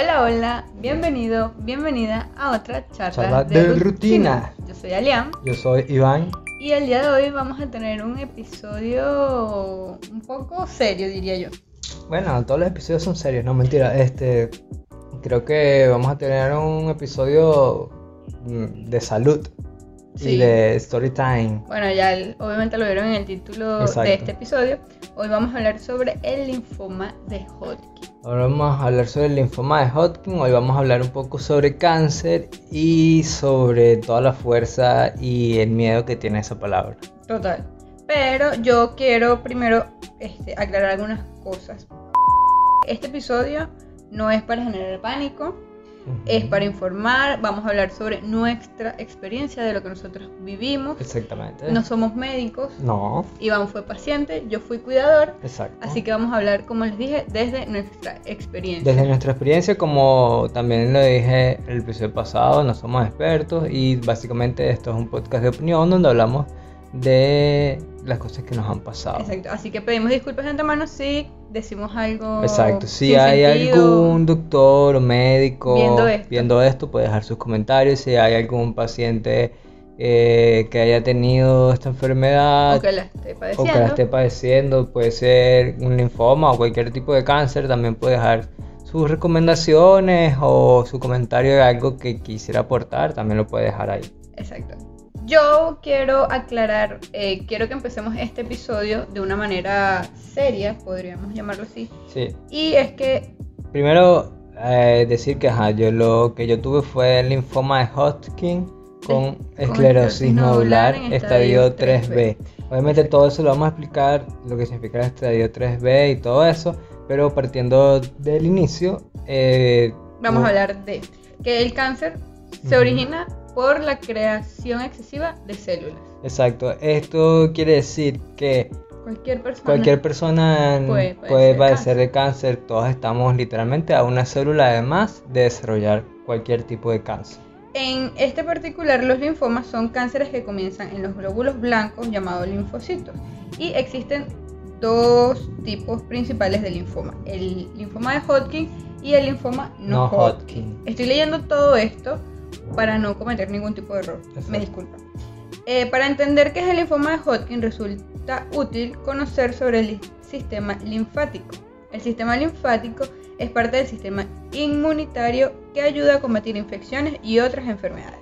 Hola, hola, bienvenido, bienvenida a otra charla, Charla de rutina. Yo soy Aliam Yo soy Iván. y el día de hoy vamos a tener un episodio un poco serio, diría yo. Bueno, todos los episodios son serios, no mentira. Este, creo que vamos a tener un episodio mm, de salud Sí. y de story time. Bueno, ya el- obviamente lo vieron en el título Exacto. de este episodio. Hoy vamos a hablar sobre el linfoma de Hodgkin. Ahora vamos a hablar sobre el linfoma de Hodgkin. Hoy vamos a hablar un poco sobre cáncer y sobre toda la fuerza y el miedo que tiene esa palabra. Total. Pero yo quiero primero este, aclarar algunas cosas. Este episodio no es para generar pánico, es para informar, vamos a hablar sobre nuestra experiencia de lo que nosotros vivimos. Exactamente. No somos médicos, No, Iván fue paciente, yo fui cuidador, exacto. así que vamos a hablar, como les dije, desde nuestra experiencia. Desde nuestra experiencia, como también lo dije el episodio pasado, no somos expertos y básicamente esto es un podcast de opinión donde hablamos de las cosas que nos han pasado. Exacto, así que pedimos disculpas de antemano si decimos algo. Exacto, si hay sentido. algún doctor o médico Viendo esto. puede dejar sus comentarios. Si hay algún paciente eh, que haya tenido esta enfermedad o que la esté o que la esté padeciendo, puede ser un linfoma o cualquier tipo de cáncer, también puede dejar sus recomendaciones o su comentario de algo que quisiera aportar, también lo puede dejar ahí. Exacto. Yo quiero aclarar, eh, quiero que empecemos este episodio de una manera seria, podríamos llamarlo así. Sí. Y es que, Primero eh, decir que ajá, yo lo que yo tuve fue el linfoma de Hodgkin con esclerosis nodular estadio estadio 3B. Obviamente todo eso lo vamos a explicar, lo que significa el estadio 3B y todo eso, pero partiendo del inicio, eh, vamos a hablar de que el cáncer se origina por la creación excesiva de células. Exacto, esto quiere decir que Cualquier persona. cualquier persona Puede puede, padecer padecer de cáncer, todos estamos literalmente a una célula además de desarrollar cualquier tipo de cáncer. En este particular, los linfomas son cánceres que comienzan en los glóbulos blancos llamados linfocitos. Y existen dos tipos principales de linfoma: el linfoma de Hodgkin y el linfoma no, No Hodgkin. Hodgkin. Estoy leyendo todo esto para no cometer ningún tipo de error. Exacto. Me disculpan. Eh, para entender qué es el linfoma de Hodgkin, resulta útil conocer sobre el sistema linfático. El sistema linfático es parte del sistema inmunitario que ayuda a combatir infecciones y otras enfermedades.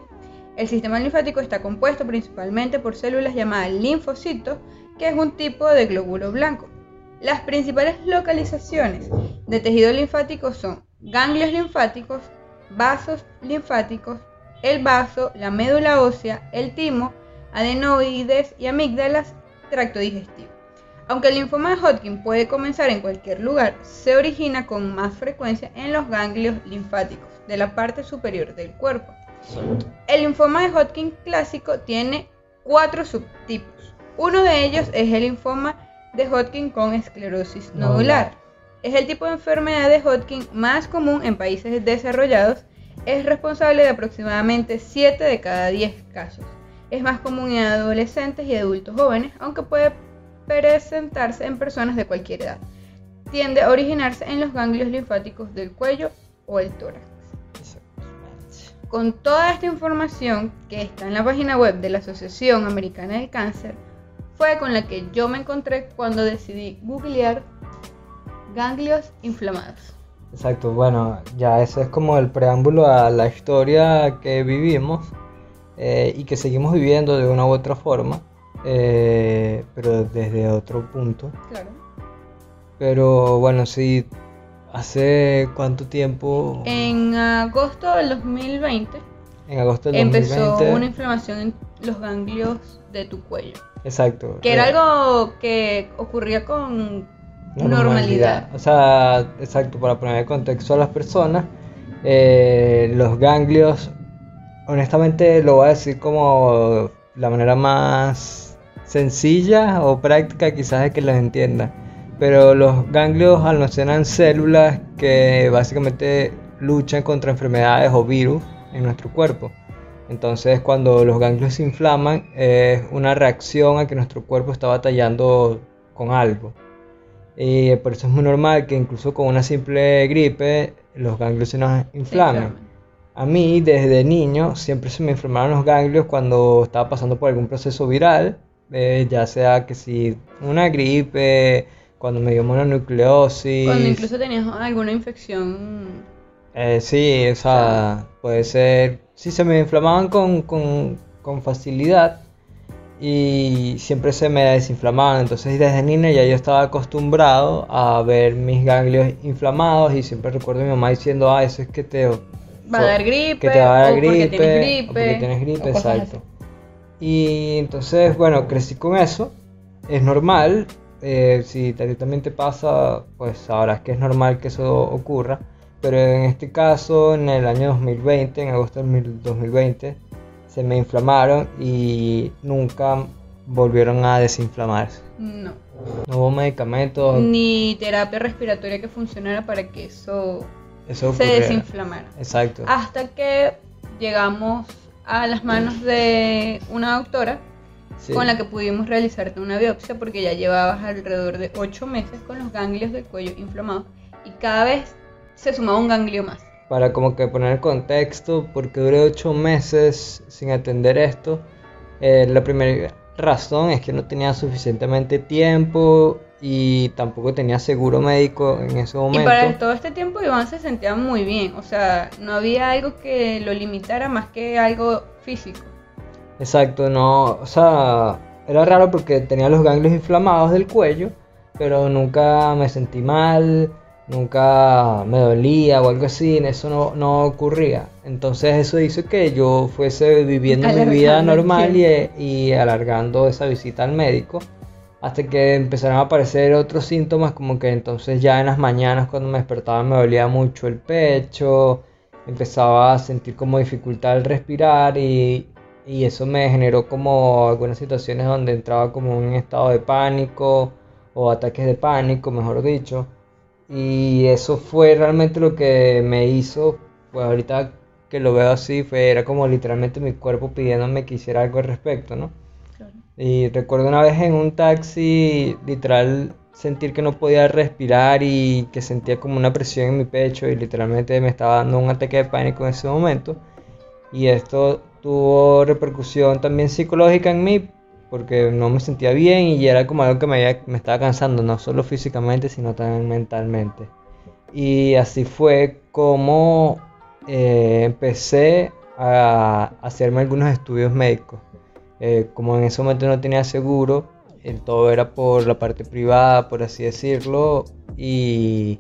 El sistema linfático está compuesto principalmente por células llamadas linfocitos, que es un tipo de glóbulo blanco. Las principales localizaciones de tejido linfático son ganglios linfáticos, vasos linfáticos, el vaso, la médula ósea, el timo, adenoides y amígdalas, tracto digestivo. Aunque el linfoma de Hodgkin puede comenzar en cualquier lugar, se origina con más frecuencia en los ganglios linfáticos de la parte superior del cuerpo. El linfoma de Hodgkin clásico tiene cuatro subtipos. Uno de ellos es el linfoma de Hodgkin con esclerosis nodular. Es el tipo de enfermedad de Hodgkin más común en países desarrollados. Es responsable de aproximadamente 7 de cada 10 casos. Es más común en adolescentes y adultos jóvenes, aunque puede presentarse en personas de cualquier edad. Tiende a originarse en los ganglios linfáticos del cuello o el tórax. Con toda esta información que está en la página web de la Asociación Americana del Cáncer, fue con la que yo me encontré cuando decidí googlear ganglios inflamados. Exacto, bueno, ya ese es como el preámbulo a la historia que vivimos eh, y que seguimos viviendo de una u otra forma, eh, pero desde otro punto. Claro. Pero bueno, sí, hace cuánto tiempo, En agosto del 2020 en agosto del empezó 2020. una inflamación en los ganglios de tu cuello, Exacto. que era eh, algo que ocurría con normalidad. O sea, exacto, para poner en contexto a las personas, eh, los ganglios, honestamente lo voy a decir como la manera más sencilla o práctica quizás de que los entienda. Pero los ganglios almacenan células que básicamente luchan contra enfermedades o virus en nuestro cuerpo. Entonces cuando los ganglios se inflaman es una reacción a que nuestro cuerpo está batallando con algo. Y por eso es muy normal que incluso con una simple gripe los ganglios se nos inflamen. A mí desde niño siempre se me inflamaron los ganglios cuando estaba pasando por algún proceso viral, eh, ya sea que si una gripe, cuando me dio mononucleosis. Cuando incluso tenías alguna infección. Eh, sí, o sea, puede ser. Sí, se me inflamaban con, con, con facilidad y siempre se me desinflamaban. Entonces, desde niña ya yo estaba acostumbrado a ver mis ganglios inflamados y siempre recuerdo a mi mamá diciendo: Ah, eso es que te Va a dar gripe, que te va a dar o porque gripe, o porque tienes gripe, exacto. Y entonces, bueno, crecí con eso. Es normal. eh, si a ti también te pasa, pues sabrás que es normal que eso ocurra. Pero en este caso, en el año 2020, en agosto del mil- 2020, se me inflamaron y nunca volvieron a desinflamarse. No. No hubo medicamentos, Ni terapia respiratoria que funcionara para que eso eso se desinflamara. Exacto. Hasta que llegamos a las manos de una doctora Sí. con la que pudimos realizarte una biopsia porque ya llevabas alrededor de 8 meses con los ganglios del cuello inflamados y cada vez se sumaba un ganglio más. Para como que poner el contexto, porque duré ocho meses sin atender esto. eh, la primera razón es que no tenía suficientemente tiempo y tampoco tenía seguro médico en ese Y momento. para todo este tiempo Iván se sentía muy bien, o sea, no había algo que lo limitara más que algo físico. Exacto, no, o sea, era raro porque tenía los ganglios inflamados del cuello, pero nunca me sentí mal, nunca me dolía o algo así, eso no, no ocurría. Entonces eso hizo que yo fuese viviendo mi vida normal y, y alargando esa visita al médico, hasta que empezaron a aparecer otros síntomas, como que entonces ya en las mañanas cuando me despertaba me dolía mucho el pecho, empezaba a sentir como dificultad al respirar y, y eso me generó como algunas situaciones donde entraba como en un estado de pánico o ataques de pánico, mejor dicho. Y eso fue realmente lo que me hizo, pues ahorita que lo veo así, fue, era como literalmente mi cuerpo pidiéndome que hiciera algo al respecto, ¿no? Y recuerdo una vez en un taxi, literal, sentir que no podía respirar y que sentía como una presión en mi pecho y literalmente me estaba dando un ataque de pánico en ese momento. Y esto tuvo repercusión también psicológica en mí porque no me sentía bien y era como algo que me, había- me estaba cansando, no solo físicamente, sino también mentalmente. Y así fue como eh, empecé a hacerme algunos estudios médicos. Eh, como en ese momento no tenía seguro, todo era por la parte privada, por así decirlo, y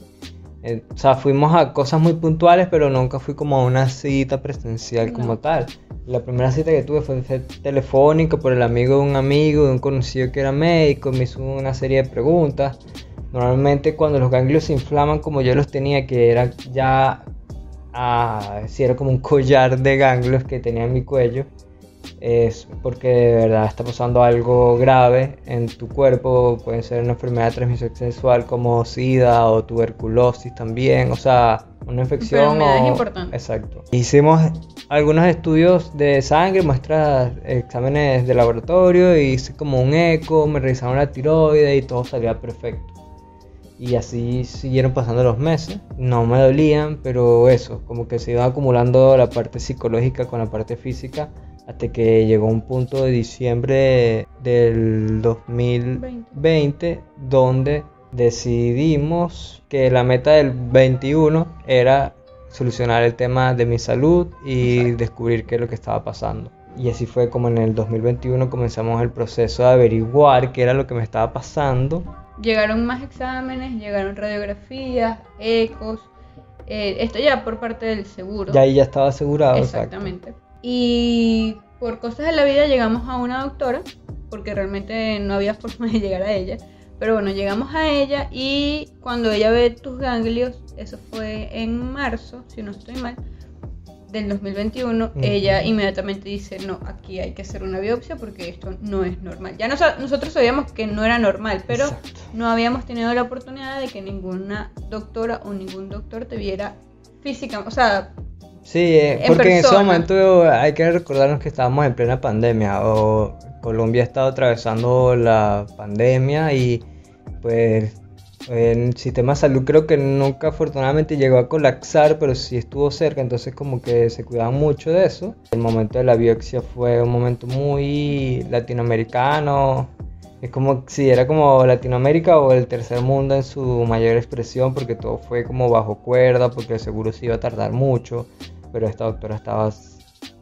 eh, o sea, fuimos a cosas muy puntuales, pero nunca fui como a una cita presencial como tal. La primera cita que tuve fue telefónica por el amigo de un amigo, de un conocido que era médico, me hizo una serie de preguntas. Normalmente cuando los ganglios se inflaman como yo los tenía, que era ya, ah, sí, era como un collar de ganglios que tenía en mi cuello, es porque de verdad está pasando algo grave en tu cuerpo, puede ser una enfermedad de transmisión sexual como SIDA o tuberculosis también, o sea, una infección. O- importantes. Exacto. Hicimos algunos estudios de sangre, muestras, exámenes de laboratorio, y hice como un eco, me revisaron la tiroide y todo salía perfecto. Y así siguieron pasando los meses. No me dolían, pero eso, como que se iba acumulando la parte psicológica con la parte física hasta que llegó un punto de diciembre del 2020 donde decidimos que la meta del 21 era solucionar el tema de mi salud y Exacto. descubrir qué es lo que estaba pasando. Y así fue como en el 2021 comenzamos el proceso de averiguar qué era lo que me estaba pasando Llegaron más exámenes, llegaron radiografías, ecos, eh, esto ya por parte del seguro. Ya ahí ya estaba asegurado. exacto. Y por cosas de la vida llegamos a una doctora, porque realmente no había forma de llegar a ella. Pero bueno, llegamos a ella y cuando ella ve tus ganglios, eso fue en marzo, si no estoy mal, del 2021, Ujú. ella inmediatamente dice, no, aquí hay que hacer una biopsia porque esto no es normal. Ya noso- nosotros sabíamos que no era normal, pero Exacto. no habíamos tenido la oportunidad de que ninguna doctora o ningún doctor te viera física, o sea, Sí, eh, En porque en ese momento hay que recordarnos que estábamos en plena pandemia o Colombia ha estado atravesando la pandemia y pues El sistema de salud creo que nunca afortunadamente llegó a colapsar, pero sí estuvo cerca, entonces como que se cuidaban mucho de eso. El momento de la biopsia fue un momento muy latinoamericano, es como si era como Latinoamérica o el tercer mundo en su mayor expresión, porque todo fue como bajo cuerda, porque el seguro se iba a tardar mucho, pero esta doctora estaba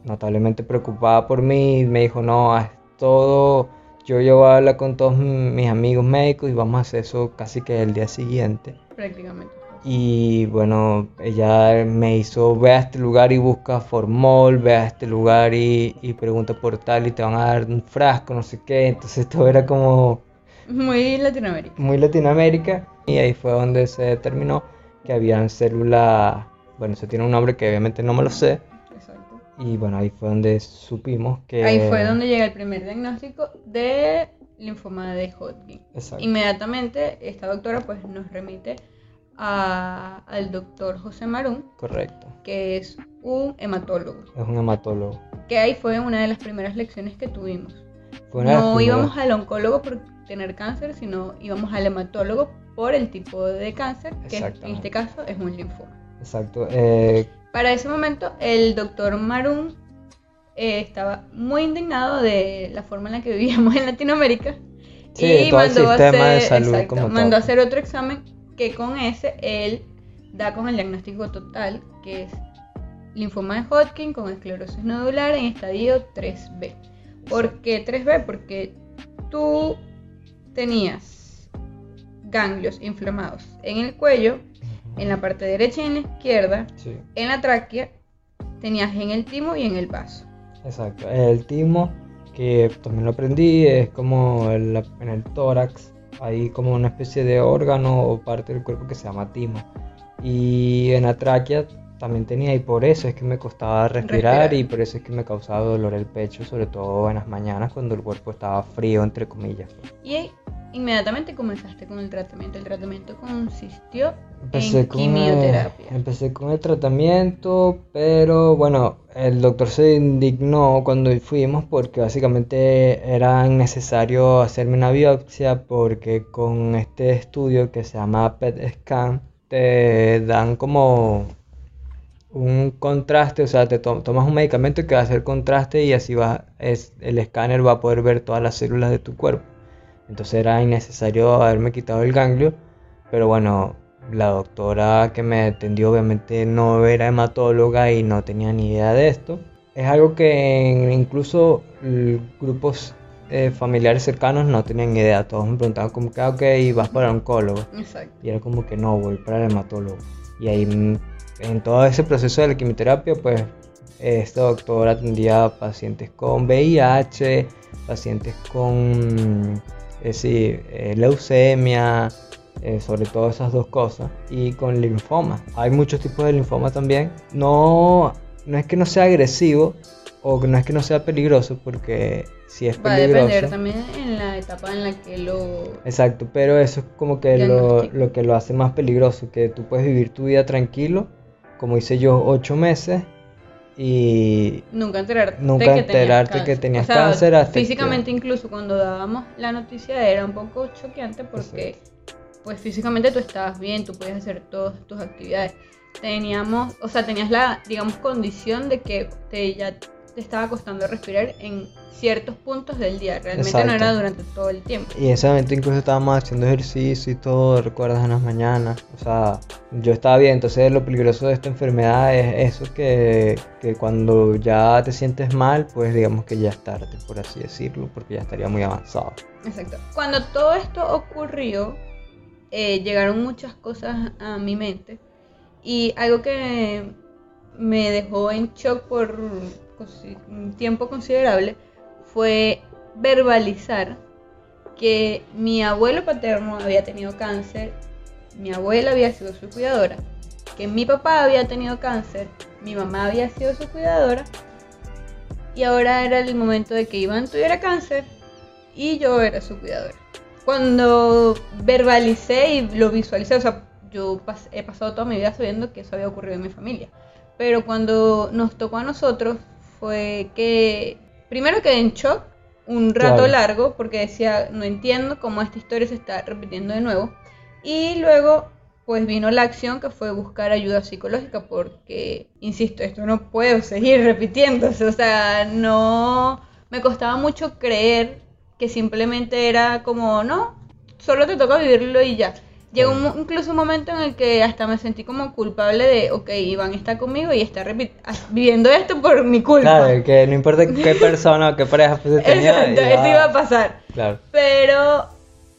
notablemente preocupada por mí, me dijo, no, es todo yo llevo a hablar con todos mis amigos médicos y vamos a hacer eso casi que el día siguiente. Prácticamente. Y bueno, ella me hizo, ve a este lugar y busca formol, ve a este lugar y, y pregunta por tal y te van a dar un frasco, no sé qué. Entonces todo era como... Muy Latinoamérica. Muy Latinoamérica. Y ahí fue donde se determinó que habían células, bueno, eso tiene un nombre que obviamente no me lo sé, y bueno, ahí fue donde supimos que... Ahí fue donde llega el primer diagnóstico de linfoma de Hodgkin. Exacto. Inmediatamente esta doctora pues nos remite al doctor José Marún. Correcto. Que es un hematólogo. Es un hematólogo. Que ahí fue una de las primeras lecciones que tuvimos. no íbamos al oncólogo por tener cáncer, sino íbamos al hematólogo por el tipo de cáncer, que en este caso es un linfoma. Exacto. Eh, para ese momento, el doctor Maroon eh, estaba muy indignado de la forma en la que vivíamos en Latinoamérica. y mandó, a hacer, mandó a hacer otro examen que con ese él da con el diagnóstico total, que es linfoma de Hodgkin con esclerosis nodular en estadio 3B. ¿Por qué 3B? Porque tú tenías ganglios inflamados en el cuello en la parte derecha y en la izquierda, en la tráquea, tenías en el timo y en el vaso. Exacto, el timo, que también lo aprendí, es como en el tórax, hay como una especie de órgano o parte del cuerpo que se llama timo. Y en la tráquea también tenía y por eso es que me costaba respirar, y por eso es que me causaba dolor el pecho, sobre todo en las mañanas cuando el cuerpo estaba frío, entre comillas. Y inmediatamente comenzaste con el tratamiento. El tratamiento consistió en quimioterapia. empecé con el tratamiento, pero bueno, el doctor se indignó cuando fuimos porque básicamente era necesario hacerme una biopsia porque con este estudio que se llama PET scan te dan como un contraste, o sea, te tomas un medicamento que va a hacer contraste y así va, es, el escáner va a poder ver todas las células de tu cuerpo. Entonces era innecesario haberme quitado el ganglio, pero bueno, la doctora que me atendió obviamente no era hematóloga y no tenía ni idea de esto. Es algo que incluso grupos eh, familiares cercanos no tenían idea. Todos me preguntaban como que, ok, vas para el oncólogo. Exacto. Y era como que no, voy para el hematólogo. Y ahí en todo ese proceso de la quimioterapia, pues esta doctora atendía pacientes con VIH, pacientes con es decir, eh, leucemia, eh, sobre todo esas dos cosas, y con linfoma. Hay muchos tipos de linfoma también. No, no es que no sea agresivo o no es que no sea peligroso, porque si es peligroso. Va a depender también en la etapa en la que lo. Exacto, pero eso es como que lo, lo que lo hace más peligroso, que tú puedes vivir tu vida tranquilo, como hice yo, ocho meses y nunca enterarte, nunca que, enterarte tenías que tenías cáncer. físicamente incluso cuando dábamos la noticia era un poco choqueante porque pues físicamente tú estabas bien, tú podías hacer todas tus actividades. Teníamos, o sea, tenías la, digamos, condición de que te, ya te estaba costando respirar en ciertos puntos del día. Realmente no era durante todo el tiempo. Y en ese momento incluso estábamos haciendo ejercicio y todo, recuerdas en las mañanas. O sea, yo estaba bien. Entonces lo peligroso de esta enfermedad es eso que, que cuando ya te sientes mal, pues digamos que ya es tarde, por así decirlo, porque ya estaría muy avanzado. Exacto. Cuando todo esto ocurrió, eh, llegaron muchas cosas a mi mente. Y algo que me dejó en shock por un tiempo considerable fue verbalizar que mi abuelo paterno había tenido cáncer, mi abuela había sido su cuidadora, que mi papá había tenido cáncer, mi mamá había sido su cuidadora y ahora era el momento de que Iván tuviera cáncer y yo era su cuidadora. Cuando verbalicé y lo visualicé, o sea, yo he pasado toda mi vida sabiendo que eso había ocurrido en mi familia, pero cuando nos tocó a nosotros fue que primero quedé en shock un rato largo porque decía, no entiendo cómo esta historia se está repitiendo de nuevo. Y luego, pues vino la acción que fue buscar ayuda psicológica, porque, insisto, esto no puedo seguir repitiéndose, o sea, no, me costaba mucho creer que simplemente era como, no, solo te toca vivirlo y ya. Llegó un- incluso un momento en el que hasta me sentí como culpable de, ok, Iván está conmigo y está repi- viviendo esto por mi culpa. Claro, que no importa qué persona o qué pareja fuese tenía. Exacto, eso iba a pasar. Claro. Pero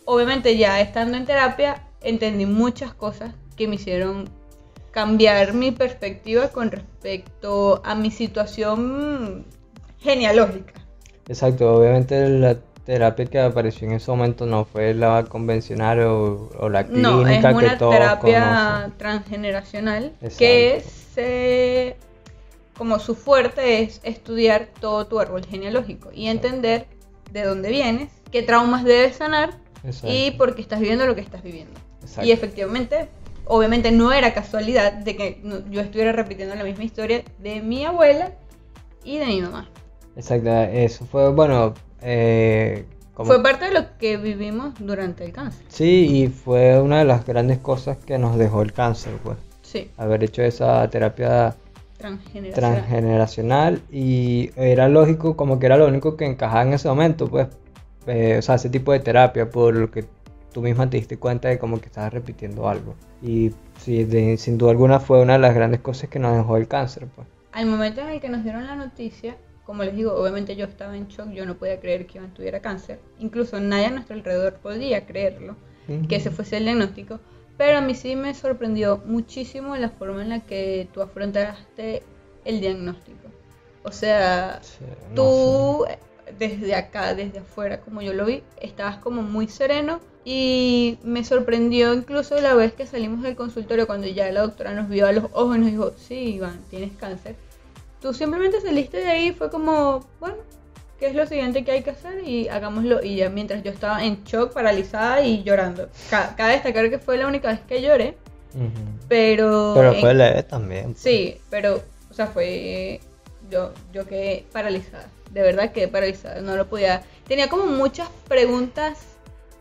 obviamente ya estando en terapia entendí muchas cosas que me hicieron cambiar mi perspectiva con respecto a mi situación genealógica. Exacto, obviamente la terapia que apareció en ese momento no fue la convencional o, o la clínica No, es que una todos terapia conocen. transgeneracional Exacto. que se, como su fuerte es estudiar todo tu árbol genealógico y entender de dónde vienes, qué traumas debes sanar Exacto. y por qué estás viviendo lo que estás viviendo. Y efectivamente, obviamente no era casualidad de que yo estuviera repitiendo la misma historia de mi abuela y de mi mamá. Exacto, eso fue, bueno, eh, como- Fue parte de lo que vivimos durante el cáncer. sí, y fue una de las grandes cosas que nos dejó el cáncer, pues, Sí, haber hecho esa terapia transgeneracional. transgeneracional y era lógico, como que era lo único que encajaba en ese momento, pues, eh, o sea, ese tipo de terapia, por lo que tú misma te diste cuenta de como que estabas repitiendo algo. Y sí, de- sin duda alguna fue una de las grandes cosas que nos dejó el cáncer, pues. Al momento en el que nos dieron la noticia, como les digo, obviamente yo estaba en shock, yo no podía creer que Iván tuviera cáncer. Incluso nadie a nuestro alrededor podía creerlo, que ese fuese el diagnóstico. Pero a mí sí me sorprendió muchísimo la forma en la que tú afrontaste el diagnóstico. O sea, Sí, no tú desde acá, desde afuera, como yo lo vi, estabas como muy sereno y me sorprendió incluso la vez que salimos del consultorio cuando ya la doctora nos vio a los ojos y nos dijo, sí, Iván, tienes cáncer. Tú simplemente saliste de ahí fue como, bueno, ¿qué es lo siguiente que hay que hacer? Y hagámoslo. Y ya mientras yo estaba en shock, paralizada y llorando. Ca- Cabe destacar que fue la única vez que lloré, pero... Pero en- fue leve también. pues. Sí, pero, o sea, fue. Yo, yo quedé paralizada. De verdad quedé paralizada. No lo podía. Tenía como muchas preguntas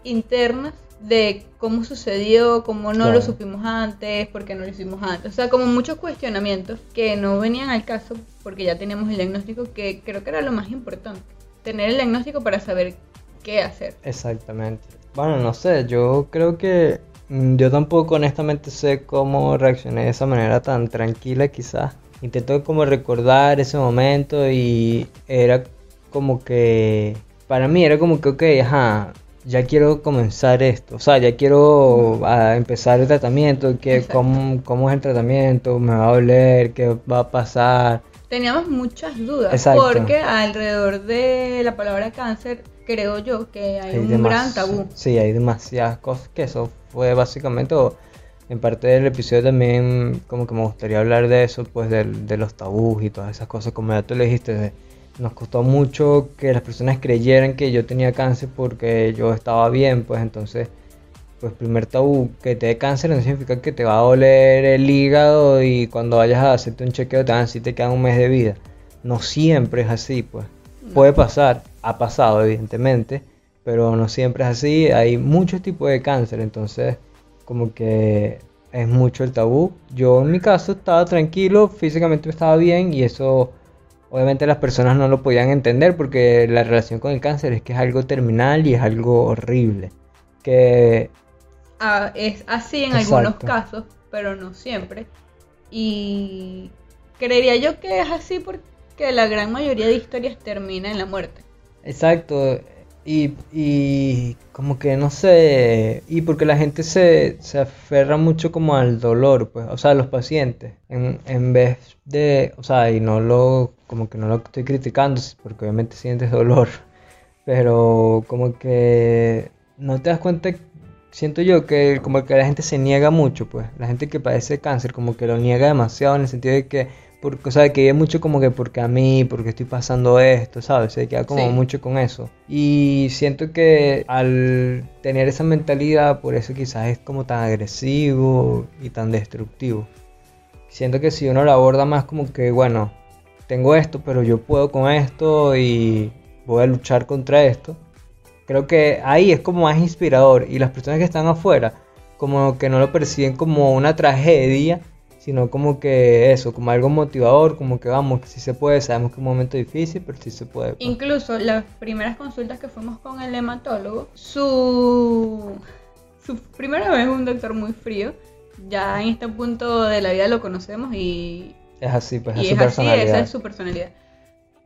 internas de cómo sucedió, cómo no lo supimos antes, por qué no lo hicimos antes. O sea, como muchos cuestionamientos que no venían al caso porque ya teníamos el diagnóstico, que creo que era lo más importante. Tener el diagnóstico para saber qué hacer. Exactamente. Bueno, no sé, yo creo que mm, yo tampoco honestamente sé cómo reaccioné de esa manera tan tranquila quizás. Intento como recordar ese momento y era como que, para mí era como que, ok, ajá, ya quiero comenzar esto, o sea, ya quiero empezar el tratamiento, que, cómo, cómo es el tratamiento, me va a doler, qué va a pasar. Teníamos muchas dudas Exacto. porque alrededor de la palabra cáncer creo yo que hay, un gran tabú. Sí, hay demasiadas cosas que eso fue básicamente, en parte del episodio también como que me gustaría hablar de eso, pues del- de, los tabús y todas esas cosas, como ya tú le dijiste, de- nos costó mucho que las personas creyeran que yo tenía cáncer porque yo estaba bien, pues entonces, pues primer tabú, que te dé cáncer no significa que te va a doler el hígado y cuando vayas a hacerte un chequeo te van a decir te queda un mes de vida. No siempre es así, pues. Puede pasar, ha pasado evidentemente, pero no siempre es así. Hay muchos tipos de cáncer, entonces como que es mucho el tabú. Yo en mi caso estaba tranquilo, físicamente estaba bien y eso obviamente las personas no lo podían entender porque la relación con el cáncer es que es algo terminal y es algo horrible. Que Ah, es así en algunos casos, pero no siempre. Y creería yo que es así porque la gran mayoría de historias termina en la muerte. Exacto, y, y como que no sé, y porque la gente se, se aferra mucho como al dolor, pues, o sea, los pacientes, en, en vez de, o sea, y no lo, como que no lo estoy criticando, porque obviamente sientes dolor, pero como que no te das cuenta, siento yo que como que la gente se niega mucho, pues, la gente que padece cáncer como que lo niega demasiado en el sentido de que, porque, o sea, que mucho como que porque a mí, porque estoy pasando esto, ¿sabes? Se queda como Sí. mucho con eso. Y siento que al tener esa mentalidad, por eso quizás es como tan agresivo y tan destructivo. Siento que si uno lo aborda más como que, bueno, tengo esto, pero yo puedo con esto y voy a luchar contra esto. Creo que ahí es como más inspirador y las personas que están afuera como que no lo perciben como una tragedia, sino como que eso, como algo motivador, como que vamos, que sí se puede, sabemos que es un momento difícil, pero sí se puede. pues. Incluso las primeras consultas que fuimos con el hematólogo, su, su primera vez un doctor muy frío, ya en este punto de la vida lo conocemos y, Es así, pues y es su es así, esa es su personalidad.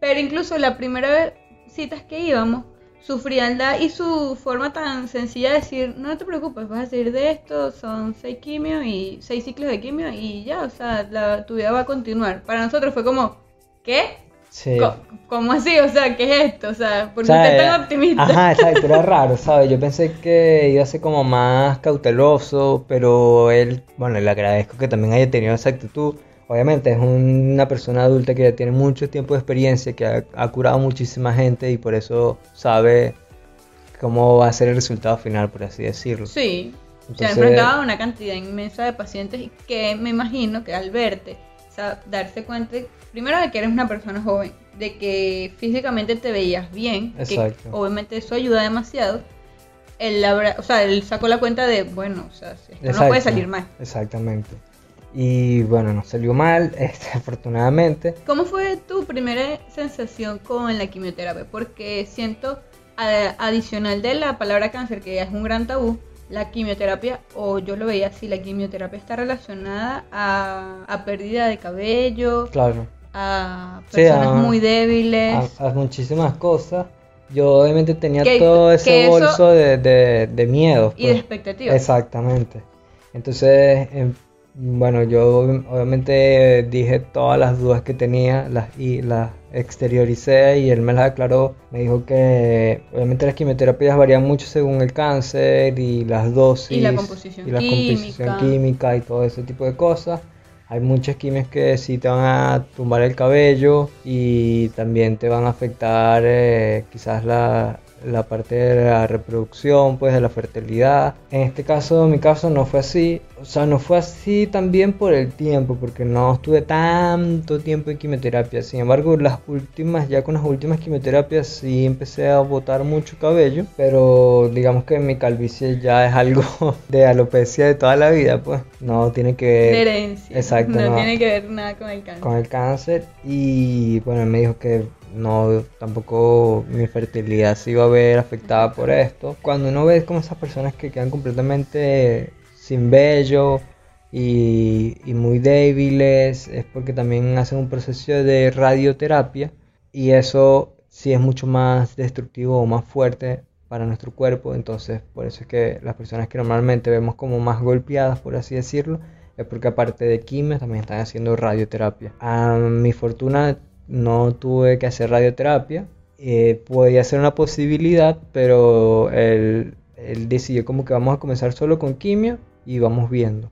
Pero incluso la primera vez citas que íbamos, su frialdad y su forma tan sencilla de decir, no te preocupes, vas a salir de esto, son seis quimios y seis ciclos de quimio y ya, o sea, la, tu vida va a continuar. Para nosotros fue como, ¿qué? Sí. ¿Cómo así? O sea, ¿qué es esto? O sea, ¿por qué O sea, usted es era- tan optimista? Ajá, exacto, era raro, ¿sabes? Yo pensé que iba a ser como más cauteloso, pero él, bueno, le agradezco que también haya tenido esa actitud. Obviamente es una persona adulta que ya tiene mucho tiempo de experiencia, que ha, ha curado muchísima gente y por eso sabe cómo va a ser el resultado final, por así decirlo. Sí, se ha Entonces- enfrentado a una cantidad inmensa de pacientes y que me imagino que al verte, o sea, darse cuenta, primero de que eres una persona joven, de que físicamente te veías bien, Exacto. que obviamente eso ayuda demasiado. Él, o sea, él sacó la cuenta de, bueno, o sea, esto no puede salir mal. Exactamente. Y bueno, no salió mal, este, afortunadamente. ¿Cómo fue tu primera sensación con la quimioterapia? Porque siento, a- adicional de la palabra cáncer, que ya es un gran tabú, la quimioterapia, o yo lo veía así, la quimioterapia está relacionada a, a pérdida de cabello, Claro. a Sí, personas a- muy débiles. a, muchísimas cosas. Yo obviamente tenía Que- todo ese eso- bolso de, de, de miedos. y de pues. expectativas. Exactamente. Entonces, em, bueno, yo ob- obviamente dije todas las dudas que tenía las, y las exterioricé y él me las aclaró. Me dijo que obviamente las quimioterapias varían mucho según el cáncer y las dosis Y la composición y la composición química. química y todo ese tipo de cosas. Hay muchas quimios que sí te van a tumbar el cabello y también te van a afectar eh, quizás la, la parte de la reproducción, pues de la fertilidad. En este caso, en mi caso no fue así. O sea, no fue así también por el tiempo, porque no estuve tanto tiempo en quimioterapia. Sin embargo, las últimas, ya con las últimas quimioterapias sí empecé a botar mucho cabello, pero digamos que mi calvicie ya es algo de alopecia de toda la vida, pues no tiene que ver herencia. exacto, no, no. tiene que ver nada con el cáncer. con el cáncer y bueno, me dijo que no, tampoco mi fertilidad se iba a ver afectada por esto. Cuando uno ve como esas personas que quedan completamente sin vello y, muy débiles, es porque también hacen un proceso de radioterapia y eso sí es mucho más destructivo o más fuerte para nuestro cuerpo, entonces por eso es que las personas que normalmente vemos como más golpeadas, por así decirlo, es porque aparte de quimio también están haciendo radioterapia. A mi fortuna no tuve que hacer radioterapia, eh, podía ser una posibilidad, pero él, decidió como que vamos a comenzar solo con quimio y vamos viendo.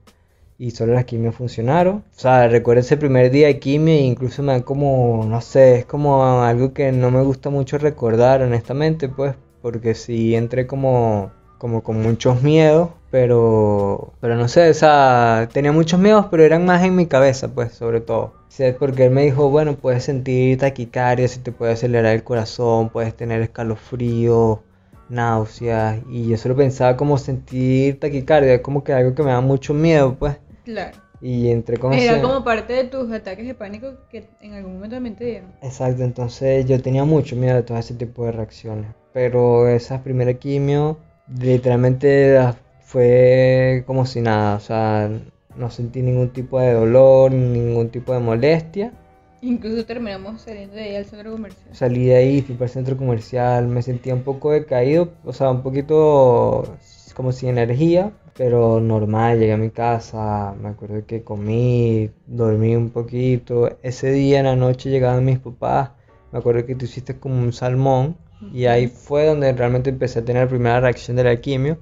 Y solo las quimios funcionaron. O sea, recuerdo ese primer día de quimio e incluso me da como, no sé, es como algo que no me gusta mucho recordar, honestamente, pues, porque sí entré como, como con muchos miedos, pero, pero no sé, o sea, tenía muchos miedos, pero eran más en mi cabeza, pues, sobre todo. Porque él me dijo, bueno, puedes sentir taquicardia, si te puede acelerar el corazón, puedes tener escalofrío, náuseas, y yo solo pensaba como sentir taquicardia, como que algo que me da mucho miedo, pues, Claro. y entré con Era como parte de tus ataques de pánico que en algún momento también te dieron. Exacto, entonces yo tenía mucho miedo de todo ese tipo de reacciones. Pero esa primera quimio, literalmente fue como si nada. O sea, no sentí ningún tipo de dolor, ningún tipo de molestia. Incluso terminamos saliendo de ahí al centro comercial. Salí de ahí, fui para el centro comercial, me sentía un poco decaído, o sea, un poquito como sin energía, pero normal, llegué a mi casa, me acuerdo que comí, dormí un poquito. Ese día en la noche llegaban mis papás, me acuerdo que tú hiciste como un salmón y ahí fue donde realmente empecé a tener la primera reacción de la quimio,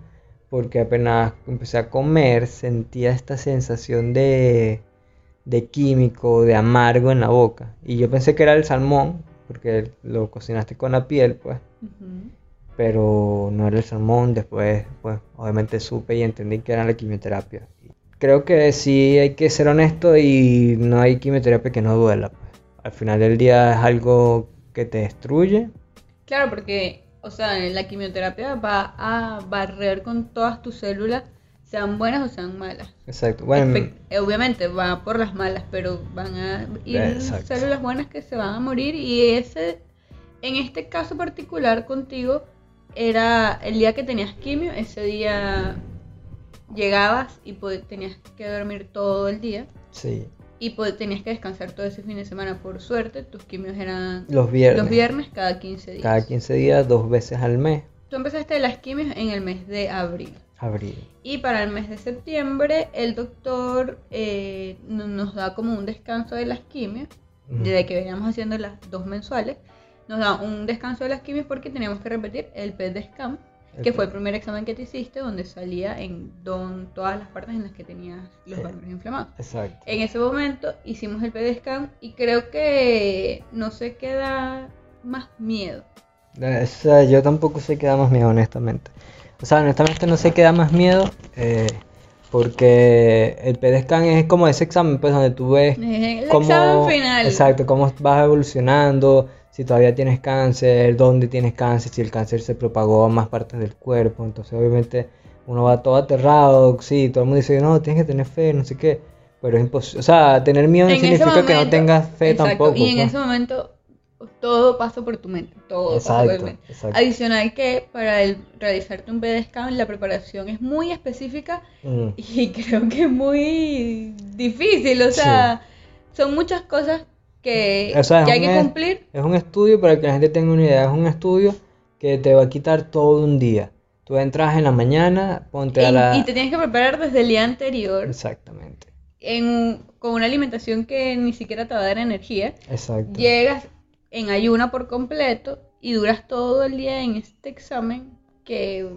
porque apenas empecé a comer sentía esta sensación de de químico, de amargo en la boca. Y yo pensé que era el salmón, porque lo cocinaste con la piel, pues. Pero no era el salmón. Después, pues, obviamente supe y entendí que era la quimioterapia. Creo que sí hay que ser honesto y no hay quimioterapia que no duela. Pues. Al final del día es algo que te destruye. Claro, porque, o sea, la quimioterapia va a barrer con todas tus células sean buenas o sean malas. Exacto. Bueno, Espe- eh, obviamente va por las malas, pero van a ir Exacto. células buenas que se van a morir y ese, en este caso particular contigo, era el día que tenías quimio, ese día llegabas y tenías que dormir todo el día sí. Y tenías que descansar todo ese fin de semana. Por suerte, tus quimios eran Los viernes. los viernes cada 15 días. Cada 15 días, dos veces al mes. Tú empezaste las quimios en el mes de abril. Abril. Y para el mes de septiembre, el doctor eh, no- nos da como un descanso de las quimios, Ujú. desde que veníamos haciendo las dos mensuales. Nos da un descanso de las quimios porque teníamos que repetir el PET scan, que fue el primer examen que te hiciste, donde salía en don, todas las partes en las que tenías los ganglios inflamados. Exacto. En ese momento hicimos el PET scan y creo que no se queda más miedo. Eh, O sea, yo tampoco sé qué da más miedo, honestamente. O sea, honestamente no sé qué da más miedo. eh, porque el PDScan es como ese examen, pues, donde tú ves Es el cómo, examen final. exacto, cómo vas evolucionando, si todavía tienes cáncer, dónde tienes cáncer, si el cáncer se propagó a más partes del cuerpo. Entonces, obviamente, uno va todo aterrado, sí, todo el mundo dice, no, tienes que tener fe, no sé qué. Pero es imposible. O sea, tener miedo no significa que no momento- tengas fe Exacto, tampoco. Y en pues. ese momento todo pasa por tu mente, todo pasa por Exacto, mente. exacto. Adicional que para el, realizarte un PET scan la preparación es muy específica Mm. y creo que es muy difícil, o sea, son muchas cosas que, O sea, es que hay un que cumplir. Es un estudio, para que la gente tenga una idea, es un estudio que te va a quitar todo un día. Tú entras en la mañana, ponte a Y, la... y te tienes que preparar desde el día anterior Exactamente, en, con una alimentación que ni siquiera te va a dar energía. exacto. Llegas en ayuna por completo y duras todo el día en este examen que,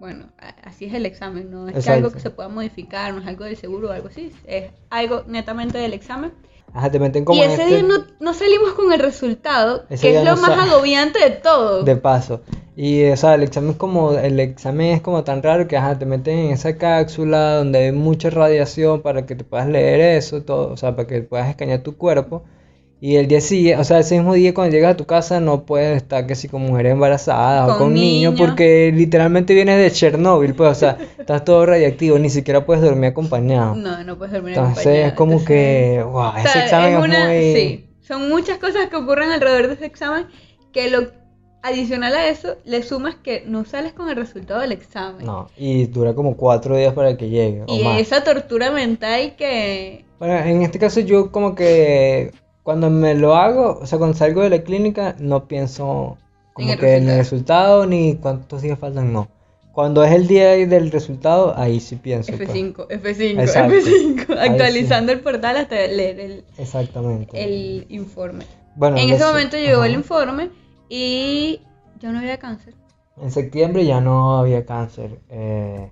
bueno, a- así es el examen, no es que algo que se pueda modificar, no es algo del seguro o algo así, es algo netamente del examen. Ajá, te meten como y ese este- día no, no salimos con el resultado, Ese que es lo no más agobiante de todo. de paso. Y, o sea, el examen es como, el examen es como tan raro que, ajá, te meten en esa cápsula donde hay mucha radiación para que te puedas leer eso, todo, o sea, para que puedas escanear tu cuerpo. Y el día siguiente, o sea, ese mismo día cuando llegas a tu casa no puedes estar que si con mujeres embarazadas o Con niños porque literalmente vienes de Chernóbil, pues, o sea, estás todo radiactivo, ni siquiera puedes dormir acompañado. No, no puedes dormir Entonces acompañada, es como entonces- que, wow, O ese sea, examen es, una- muy... sí, son muchas cosas que ocurren alrededor de ese examen que lo adicional a eso le sumas que no sales con el resultado del examen. No, y dura como cuatro días para que llegue, o y más. esa tortura mental que Bueno, en este caso yo como que cuando me lo hago, o sea, cuando salgo de la clínica, no pienso como En que en el resultado. resultado ni cuántos días faltan, no. Cuando es el día del resultado, ahí sí pienso. pues. F5, F5, Exacto. F5, Ahí sí. actualizando el portal hasta leer el, Exactamente. el informe. Bueno, en ese momento llegó el informe y ya no había cáncer. En septiembre ya no había cáncer. eh,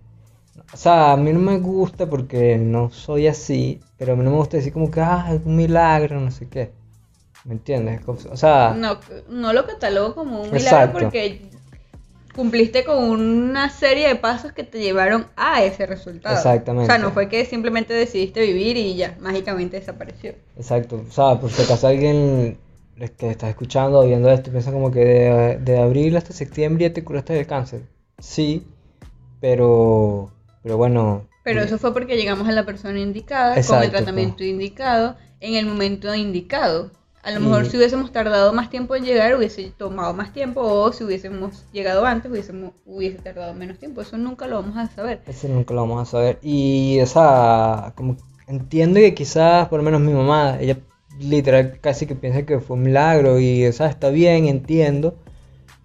o sea, a mí no me gusta porque no soy así, pero a mí no me gusta decir como que, ah, es un milagro, no sé qué. ¿Me entiendes? O sea, No, no lo catalogo como un milagro Exacto. porque cumpliste con una serie de pasos que te llevaron a ese resultado. Exactamente. O sea, no fue que simplemente decidiste vivir y ya, mágicamente desapareció. Exacto, o sea, por si acaso alguien que está escuchando o viendo esto piensa como que de, de abril hasta septiembre ya te curaste del cáncer. Sí, pero, pero bueno, Pero eh, eso fue porque llegamos a la persona indicada, con el tratamiento indicado, en el momento indicado. A lo mejor Y- si hubiésemos tardado más tiempo en llegar, hubiese tomado más tiempo, o si hubiésemos llegado antes, hubiésemos, hubiese tardado menos tiempo. Eso nunca lo vamos a saber. eso nunca lo vamos a saber. Y, o sea, como entiendo que quizás, por lo menos mi mamá, ella literal casi que piensa que fue un milagro y, o sea, está bien, entiendo.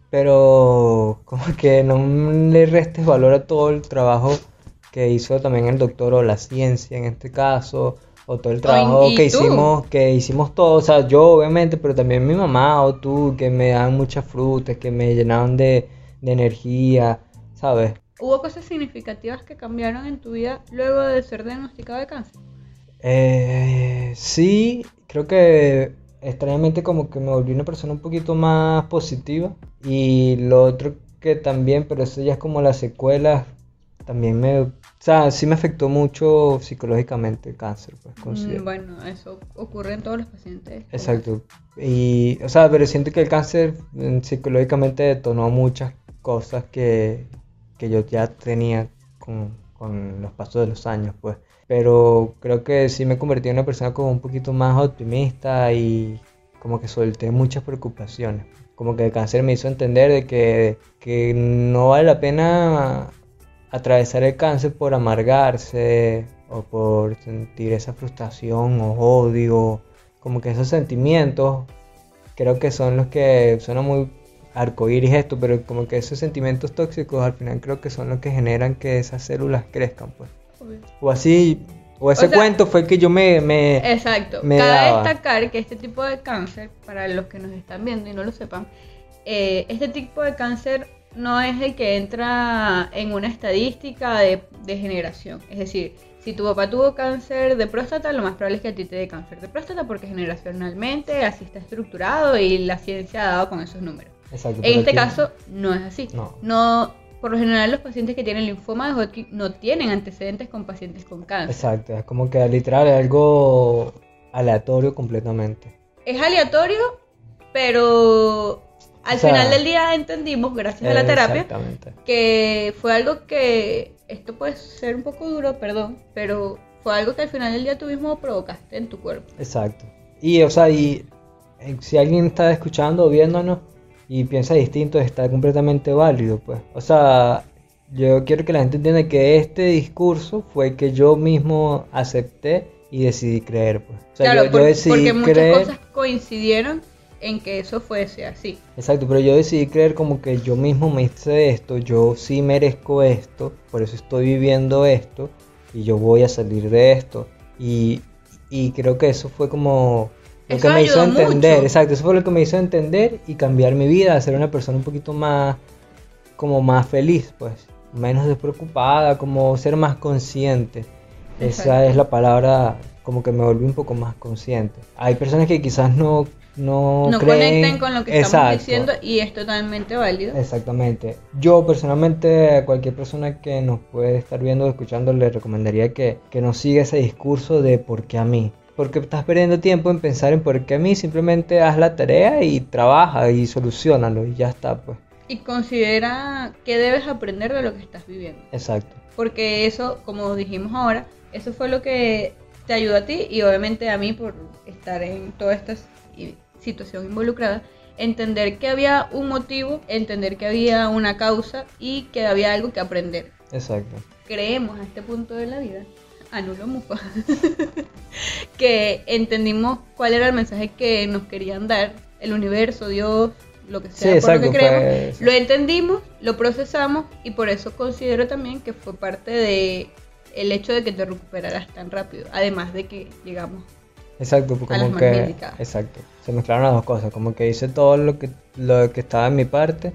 Pero como que no le restes valor a todo el trabajo que hizo también el doctor o la ciencia en este caso, o todo el trabajo que tú. hicimos, que hicimos todos, o sea, yo obviamente, pero también mi mamá o tú, que me dan muchas frutas, que me llenaron de, de energía, ¿sabes? ¿Hubo cosas significativas que cambiaron en tu vida luego de ser diagnosticado de cáncer? Eh, sí, creo que extrañamente como que me volví una persona un poquito más positiva. Y lo otro que también, pero eso ya es como las secuelas, también me, o sea, sí me afectó mucho psicológicamente el cáncer, pues considero. Mm, Bueno, eso ocurre en todos los pacientes. con Exacto. Y, o sea, pero siento que el cáncer mm, psicológicamente detonó muchas cosas que, que yo ya tenía con, con los pasos de los años, pues. Pero creo que sí me convertí en una persona como un poquito más optimista y como que solté muchas preocupaciones. Como que el cáncer me hizo entender de que, que no vale la pena atravesar el cáncer por amargarse o por sentir esa frustración o odio, como que esos sentimientos creo que son los que suena muy arcoíris esto, pero como que esos sentimientos tóxicos al final creo que son los que generan que esas células crezcan, pues. O así, o ese cuento fue que yo me... me exacto. Cabe destacar que este tipo de cáncer, para los que nos están viendo y no lo sepan, eh, este tipo de cáncer no es el que entra en una estadística de, de generación. Es decir, si tu papá tuvo cáncer de próstata, lo más probable es que a ti te dé cáncer de próstata porque generacionalmente así está estructurado y la ciencia ha dado con esos números. Exacto, en este caso no es así. No. por lo general los pacientes que tienen linfoma de Hodgkin no tienen antecedentes con pacientes con cáncer. Exacto, es como que literal es algo aleatorio completamente. Es aleatorio, pero al final del día entendimos, gracias a la terapia, que fue algo que esto puede ser un poco duro, perdón, pero fue algo que al final del día tú mismo provocaste en tu cuerpo. Exacto. Y, o sea, y eh, si alguien está escuchando o viéndonos y piensa distinto, está completamente válido, pues. O sea, yo quiero que la gente entienda que este discurso fue que yo mismo acepté y decidí creer, pues. O sea, yo, decidí porque muchas cosas coincidieron en que eso fuese así. Exacto, pero yo decidí creer como que yo mismo me hice esto, yo sí merezco esto, por eso estoy viviendo esto y yo voy a salir de esto. Y, creo que eso fue como lo que me hizo entender, exacto, eso fue lo que me hizo entender y cambiar mi vida, ser una persona un poquito más, como más feliz, pues, menos despreocupada, como ser más consciente. Esa es la palabra, como que me volví un poco más consciente. Hay personas que quizás no no, no conecten con lo que estamos diciendo y es totalmente válido. Exactamente. Yo personalmente a cualquier persona que nos puede estar viendo o escuchando le recomendaría que, que no siga ese discurso de por qué a mí. Porque estás perdiendo tiempo en pensar en por qué a mí, simplemente haz la tarea y trabaja y solucionalo y ya está pues. Y considera que debes aprender de lo que estás viviendo. Exacto. Porque eso, como dijimos ahora, eso fue lo que te ayudó a ti y obviamente a mí por estar en todas estas situación involucrada, entender que había un motivo, entender que había una causa y que había algo que aprender. Exacto. Creemos a este punto de la vida, anulo mufa, que entendimos cuál era el mensaje que nos querían dar el universo, Dios, lo que sea, por lo que creemos. Lo entendimos, lo procesamos y por eso considero también que fue parte de el hecho de que te recuperaras tan rápido, además de que llegamos Exacto, como que exacto, se mezclaron las dos cosas, como que hice todo lo que lo que estaba en mi parte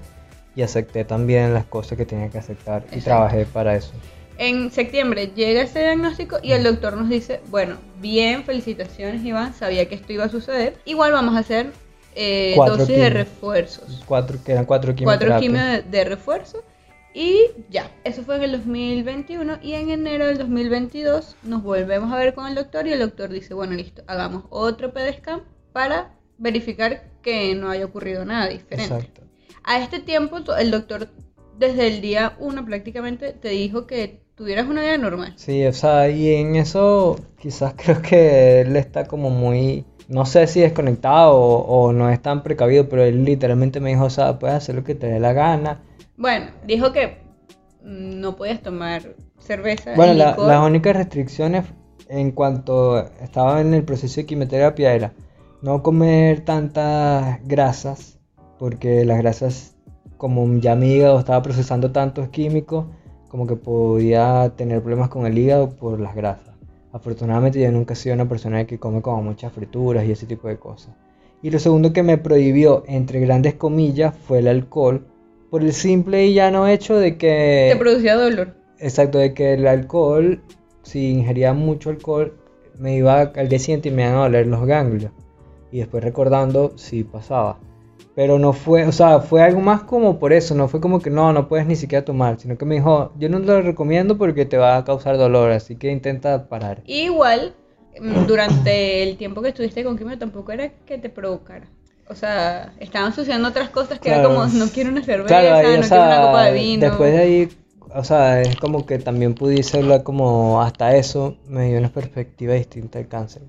y acepté también las cosas que tenía que aceptar y trabajé para eso. En septiembre llega ese diagnóstico y el doctor nos dice, bueno, bien, felicitaciones Iván, sabía que esto iba a suceder, igual vamos a hacer eh, dosis de refuerzos. Cuatro, que eran cuatro Cuatro quimios de refuerzo y ya, eso fue en el 2021 y en enero del 2022 nos volvemos a ver con el doctor y el doctor dice, bueno, listo, hagamos otro PDSCAM para verificar que no haya ocurrido nada diferente. Exacto. A este tiempo el doctor desde el día 1 prácticamente te dijo que tuvieras una vida normal. Sí, o sea, y en eso quizás creo que él está como muy, no sé si desconectado o, o no es tan precavido, pero él literalmente me dijo, o sea, puedes hacer lo que te dé la gana bueno, dijo que no puedes tomar cerveza. Bueno, las únicas restricciones en cuanto estaba en el proceso de quimioterapia era no comer tantas grasas, porque las grasas, como ya mi hígado estaba procesando tantos químicos, como que podía tener problemas con el hígado por las grasas. Afortunadamente yo nunca he sido una persona que come como muchas frituras y ese tipo de cosas. Y lo segundo que me prohibió, entre grandes comillas, fue el alcohol, por el simple y llano hecho de que... Te producía dolor. Exacto, de que el alcohol, si ingería mucho alcohol, me iba al día siguiente y me iban a doler los ganglios. Y después recordando, sí pasaba. Pero no fue, o sea, fue algo más como por eso, no fue como que no, no puedes ni siquiera tomar, sino que me dijo, yo no te lo recomiendo porque te va a causar dolor, así que intenta parar. Igual, mm, durante el tiempo que estuviste con quimio tampoco era que te provocara. O sea, estaban sucediendo otras cosas que era como, no quiero una cerveza, no quiero una copa de vino. Después de ahí, o sea, es como que también pudiese hablar como hasta eso me dio una perspectiva distinta del cáncer.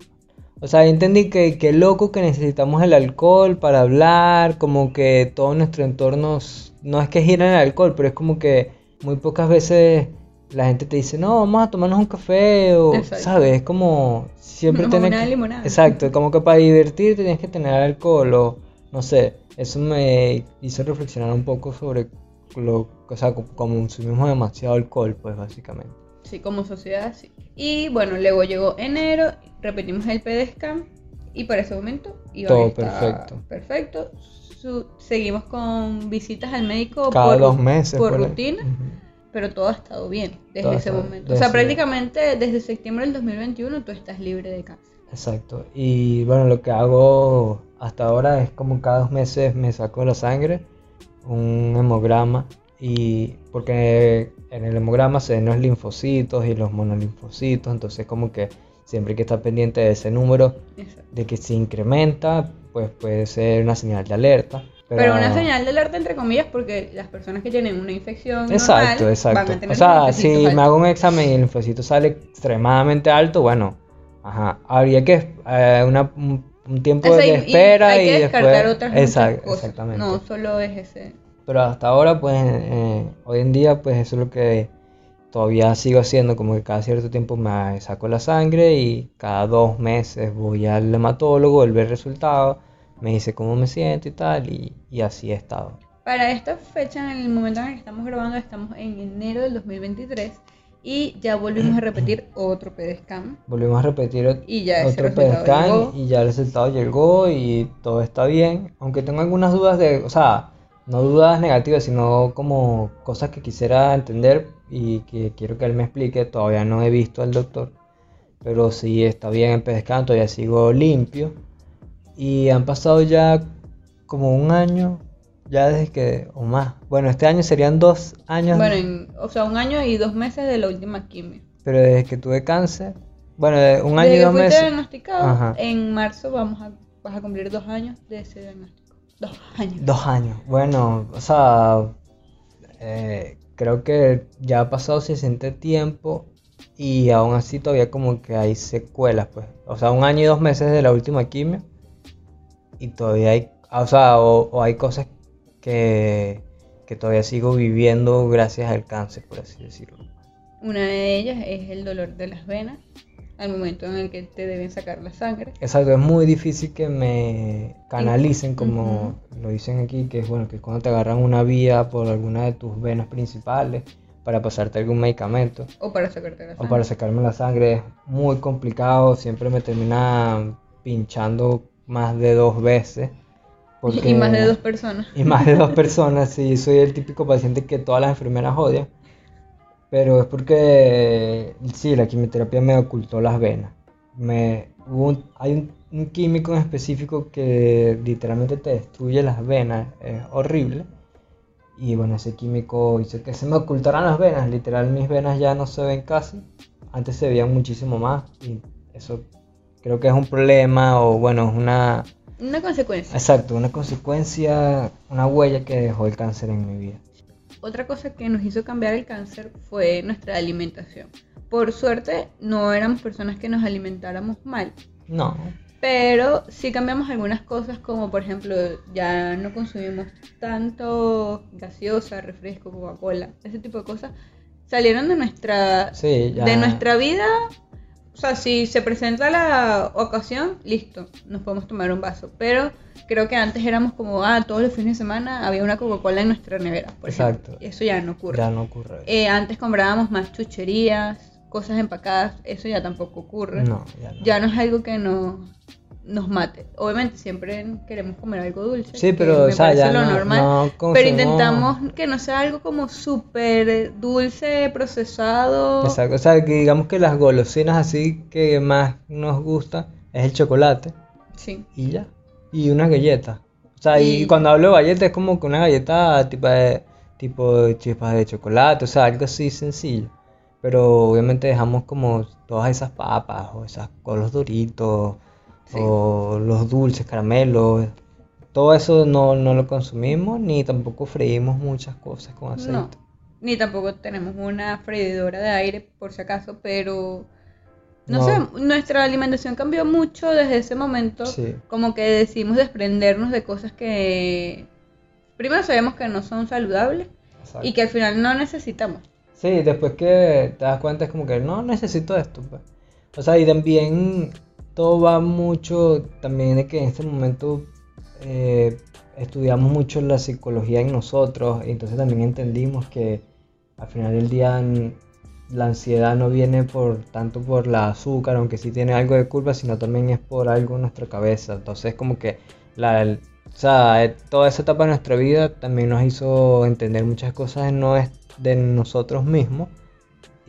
O sea, entendí que, que loco que necesitamos el alcohol para hablar, como que todo nuestro entorno no es que gira en el alcohol, pero es como que muy pocas veces la gente te dice, no, vamos a tomarnos un café, o, ¿sabes? Es como siempre Una tienes... limonada. Exacto, como que para divertirte tienes que tener alcohol, o no sé, eso me hizo reflexionar un poco sobre lo, o sea, como consumimos demasiado alcohol, pues básicamente. Sí, como sociedad, sí. Y bueno, luego llegó enero, repetimos el PDSCAM y para ese momento iba Todo perfecto. Perfecto. Su- seguimos con visitas al médico Cada por, dos meses. por por rutina, Ujú. Pero todo ha estado bien desde Todo ese momento. O desde sea, ese- prácticamente desde septiembre del 2021 tú estás libre de cáncer. Exacto. Y bueno, lo que hago hasta ahora es como cada dos meses me saco la sangre, un hemograma, y porque en el hemograma se ven los linfocitos y los monolinfocitos, entonces como que siempre hay que estar pendiente de ese número, Exacto. de que si incrementa, pues puede ser una señal de alerta. Pero, una señal de alerta entre comillas porque las personas que tienen una infección Exacto, normal exacto. van a tener O sea, si me hago un examen y el linfocito sale extremadamente alto, bueno, ajá, habría que eh, una- un, tiempo O sea, y- de y espera hay y, que descartar después. otras Exact- cosas. Exactamente. No, solo es ese. Pero hasta ahora, pues, eh, hoy en día, pues eso es lo que todavía sigo haciendo, como que cada cierto tiempo me saco la sangre y cada dos meses voy al hematólogo, él ve el resultado, me dice cómo me siento y tal, y, y así he estado. Para esta fecha, en el momento en el que estamos grabando, estamos en enero del 2023 y ya volvimos a repetir otro PDSCAM Volvimos a repetir y ya otro llegó. y ya el resultado llegó y todo está bien, aunque tengo algunas dudas de, o sea, no dudas negativas, sino como cosas que quisiera entender y que quiero que él me explique, todavía no he visto al doctor, pero sí está bien el PEDSCAN, todavía sigo limpio y han pasado ya como un año, ya desde que, o más, bueno, este año serían dos años, Bueno, en- o sea, un año y dos meses de la última quimio. pero desde que tuve cáncer, bueno, un año Desde y que dos fuiste meses. diagnosticado, Ajá. en marzo vamos a, vas a cumplir dos años de ese diagnóstico. Dos años. Dos años. Bueno, o sea, eh, creo que ya ha pasado suficiente tiempo y aún así todavía como que hay secuelas, pues. O sea, un año y dos meses de la última quimio y todavía hay, o sea, o, o hay cosas que, que todavía sigo viviendo gracias al cáncer, por así decirlo. Una de ellas es el dolor de las venas al momento en el que te deben sacar la sangre. Exacto, es muy difícil que me canalicen como lo dicen aquí, que es bueno, que cuando te agarran una vía por alguna de tus venas principales para pasarte algún medicamento O para sacarte la o sangre. para sacarme la sangre es muy complicado, siempre me termina pinchando más de dos veces. Y más de dos personas. Y más de dos personas, sí, soy el típico paciente que todas las enfermeras odian. Pero es porque, sí, la quimioterapia me ocultó las venas. Me, hubo un- hay un, un químico en específico que literalmente te destruye las venas, es horrible. Y bueno, ese químico hizo que se me ocultaran las venas, literal mis venas ya no se ven casi. Antes se veían muchísimo más y eso creo que es un problema o bueno, es una... Una consecuencia. Exacto, una consecuencia, una huella que dejó el cáncer en mi vida. Otra cosa que nos hizo cambiar el cáncer fue nuestra alimentación. Por suerte, no éramos personas que nos alimentáramos mal, No, pero sí cambiamos algunas cosas como por ejemplo ya no consumimos tanto gaseosa, refresco, Coca-Cola, ese tipo de cosas salieron de nuestra sí, ya. de nuestra vida. O sea, si se presenta la ocasión, listo, nos podemos tomar un vaso. Pero creo que antes éramos como, ah, todos los fines de semana había una Coca-Cola en nuestra nevera, por Exacto. ejemplo. Eso ya no ocurre. Ya no ocurre. Eh, antes comprábamos más chucherías, cosas empacadas, eso ya tampoco ocurre. no, ya no. Ya no es algo que nos, nos mate. Obviamente siempre queremos comer algo dulce. Sí, pero me o sea, ya lo no, normal. no Pero intentamos que no sea algo como súper dulce, procesado. Exacto, o sea, que digamos que las golosinas así que más nos gusta es el chocolate Sí. y ya. Y unas galletas. O sea, y, Y- cuando hablo de galletas es como que una galleta tipo de, tipo de chispas de chocolate, o sea, algo así sencillo. Pero obviamente dejamos como todas esas papas o esas o los doritos Sí. o los dulces, caramelos. Todo eso no, no lo consumimos ni tampoco freímos muchas cosas con aceite. No. ni tampoco tenemos una freidora de aire por si acaso, pero no, No. sé, nuestra alimentación cambió mucho desde ese momento, Sí. como que decidimos desprendernos de cosas que primero sabemos que no son saludables Exacto. y que al final no necesitamos. Sí, después que te das cuenta es como que no necesito esto, pues. O sea, y también todo va mucho también de que en este momento eh, estudiamos mucho la psicología en nosotros y entonces también entendimos que al final del día la ansiedad no viene por tanto por la azúcar, aunque sí tiene algo de culpa, sino también es por algo en nuestra cabeza. Entonces como que la, o sea, eh, toda esa etapa de nuestra vida también nos hizo entender muchas cosas no es de nosotros mismos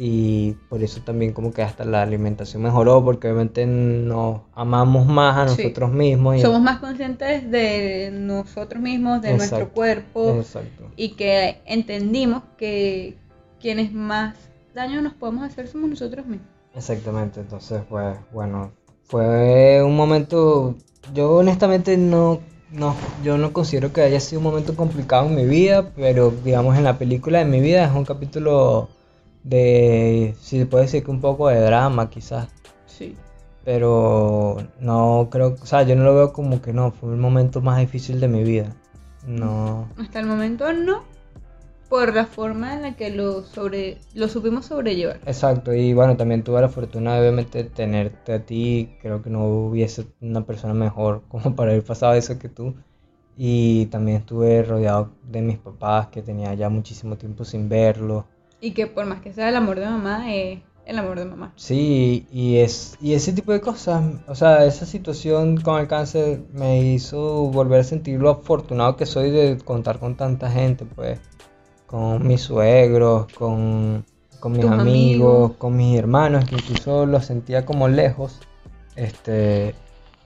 y por eso también como que hasta la alimentación mejoró porque obviamente nos amamos más a Sí. nosotros mismos y Somos más conscientes de nosotros mismos, de nuestro cuerpo exacto y que entendimos que quienes más daño nos podemos hacer somos nosotros mismos. exactamente entonces pues bueno fue un momento yo honestamente no no yo no considero que haya sido un momento complicado en mi vida pero digamos en la película de mi vida es un capítulo de si se puede decir que un poco de drama quizás Sí. pero no creo, o sea, yo no lo veo como que no, fue el momento más difícil de mi vida. No, Hasta el momento no, por la forma en la que lo sobre lo supimos sobrellevar. exacto, y bueno, también tuve la fortuna de obviamente tenerte a ti, creo que no hubiese una persona mejor como para haber pasado eso que tú. Y también estuve rodeado de mis papás, que tenía ya muchísimo tiempo sin verlos. Y que por más que sea el amor de mamá, es el amor de mamá. Sí, y es y ese tipo de cosas, o sea, esa situación con el cáncer me hizo volver a sentir lo afortunado que soy de contar con tanta gente, pues, con mis suegros, con, con mis amigos. con mis hermanos, que incluso los sentía como lejos, este,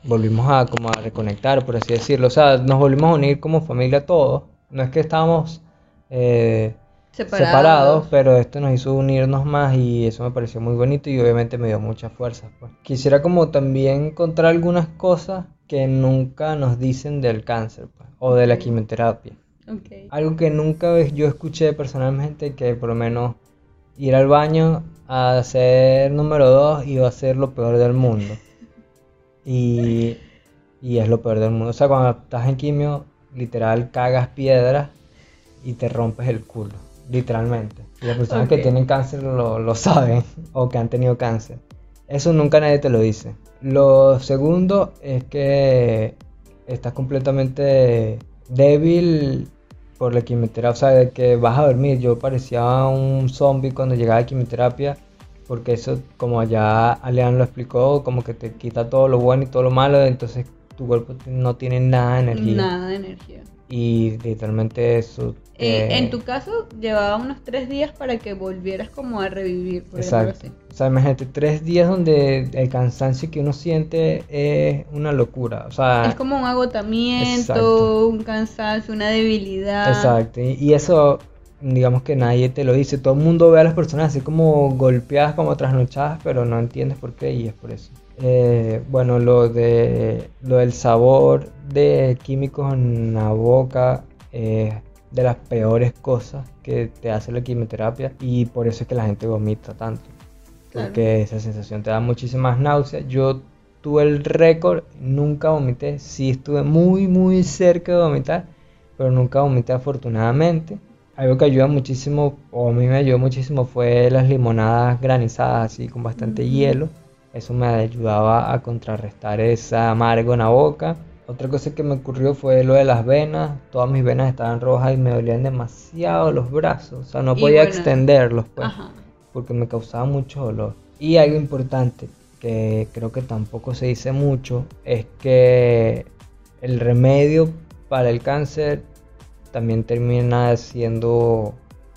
volvimos a como a reconectar, por así decirlo, o sea, nos volvimos a unir como familia todos, no es que estábamos eh, Separados. separados, pero esto nos hizo unirnos más y eso me pareció muy bonito y obviamente me dio muchas fuerzas. Pues. Quisiera como también encontrar algunas cosas que nunca nos dicen del cáncer pues, o de la quimioterapia. Algo que nunca yo escuché personalmente que por lo menos ir al baño a ser número dos iba a ser lo peor del mundo. Y, y es lo peor del mundo. O sea, cuando estás en quimio, literal cagas piedras y te rompes el culo. Literalmente. Y las personas que tienen cáncer lo, lo saben o que han tenido cáncer. Eso nunca nadie te lo dice. Lo segundo es que estás completamente débil por la quimioterapia, o sea, de que vas a dormir. Yo parecía un zombie cuando llegaba a quimioterapia, porque eso, como allá Alean lo explicó, como que te quita todo lo bueno y todo lo malo, entonces tu cuerpo no tiene nada de energía. Nada de energía. Y literalmente eso. Y eh, en tu caso, llevaba unos tres días para que volvieras como a revivir, por Exacto. así. O sea, imagínate, tres días donde el cansancio que uno siente es una locura. O sea, Es como un agotamiento, Exacto. un cansancio, una debilidad. Exacto, y, y eso, digamos que nadie te lo dice. Todo el mundo ve a las personas así como golpeadas, como trasnochadas, pero no entiendes por qué y es por eso. Eh, bueno, lo de lo del sabor de químicos en la boca es de las peores cosas que te hace la quimioterapia y por eso es que la gente vomita tanto. Claro. Porque esa sensación te da muchísimas náuseas. Yo tuve el récord, nunca vomité. Sí estuve muy, muy cerca de vomitar, pero nunca vomité afortunadamente. Algo que ayuda muchísimo, o a mí me ayudó muchísimo, fue las limonadas granizadas, así con bastante Ujú. hielo. Eso me ayudaba a contrarrestar ese amargo en la boca. Otra cosa que me ocurrió fue lo de las venas. Todas mis venas estaban rojas y me dolían demasiado los brazos. O sea, no podía bueno, extenderlos, pues Ajá. porque me causaba mucho dolor. Y algo importante que creo que tampoco se dice mucho es que el remedio para el cáncer también termina siendo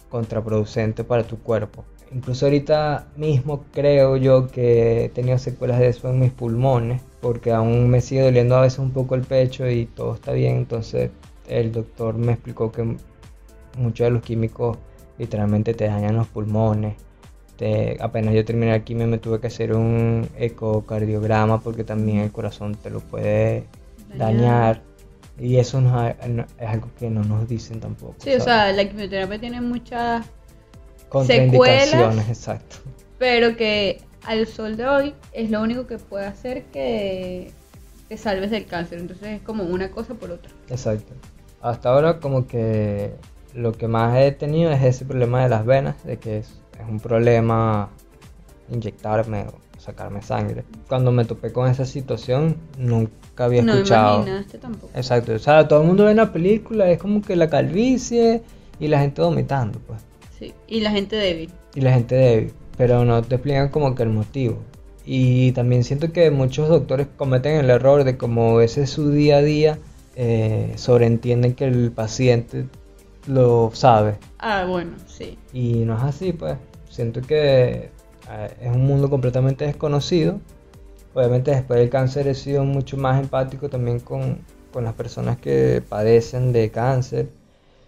contraproducente para tu cuerpo. Incluso ahorita mismo creo yo que he tenido secuelas de eso en mis pulmones porque aún me sigue doliendo a veces un poco el pecho y todo está bien. Entonces el doctor me explicó que muchos de los químicos literalmente te dañan los pulmones. Te- apenas yo terminé la quimio me tuve que hacer un ecocardiograma porque también el corazón te lo puede dañar. Y eso no es, no- es algo que no nos dicen tampoco. Sí, o sea, la quimioterapia tiene muchas Contraindicaciones, exacto. pero que al sol de hoy es lo único que puede hacer que te salves del cáncer. Entonces es como una cosa por otra. Exacto. Hasta ahora como que lo que más he tenido es ese problema de las venas, de que es, es un problema inyectarme o sacarme sangre. Cuando me topé con esa situación nunca había no escuchado. imaginaste tampoco. Exacto, o sea, todo el mundo ve la película, es como que la calvicie y la gente vomitando, pues. Sí. Y la gente débil. Y la gente débil, pero no te explican como que el motivo. Y también siento que muchos doctores cometen el error de como ese es su día a día, eh, sobreentienden que el paciente lo sabe. Ah, bueno, sí. Y no es así, pues. Siento que es un mundo completamente desconocido. Obviamente después del cáncer he sido mucho más empático también con, con las personas que padecen de cáncer.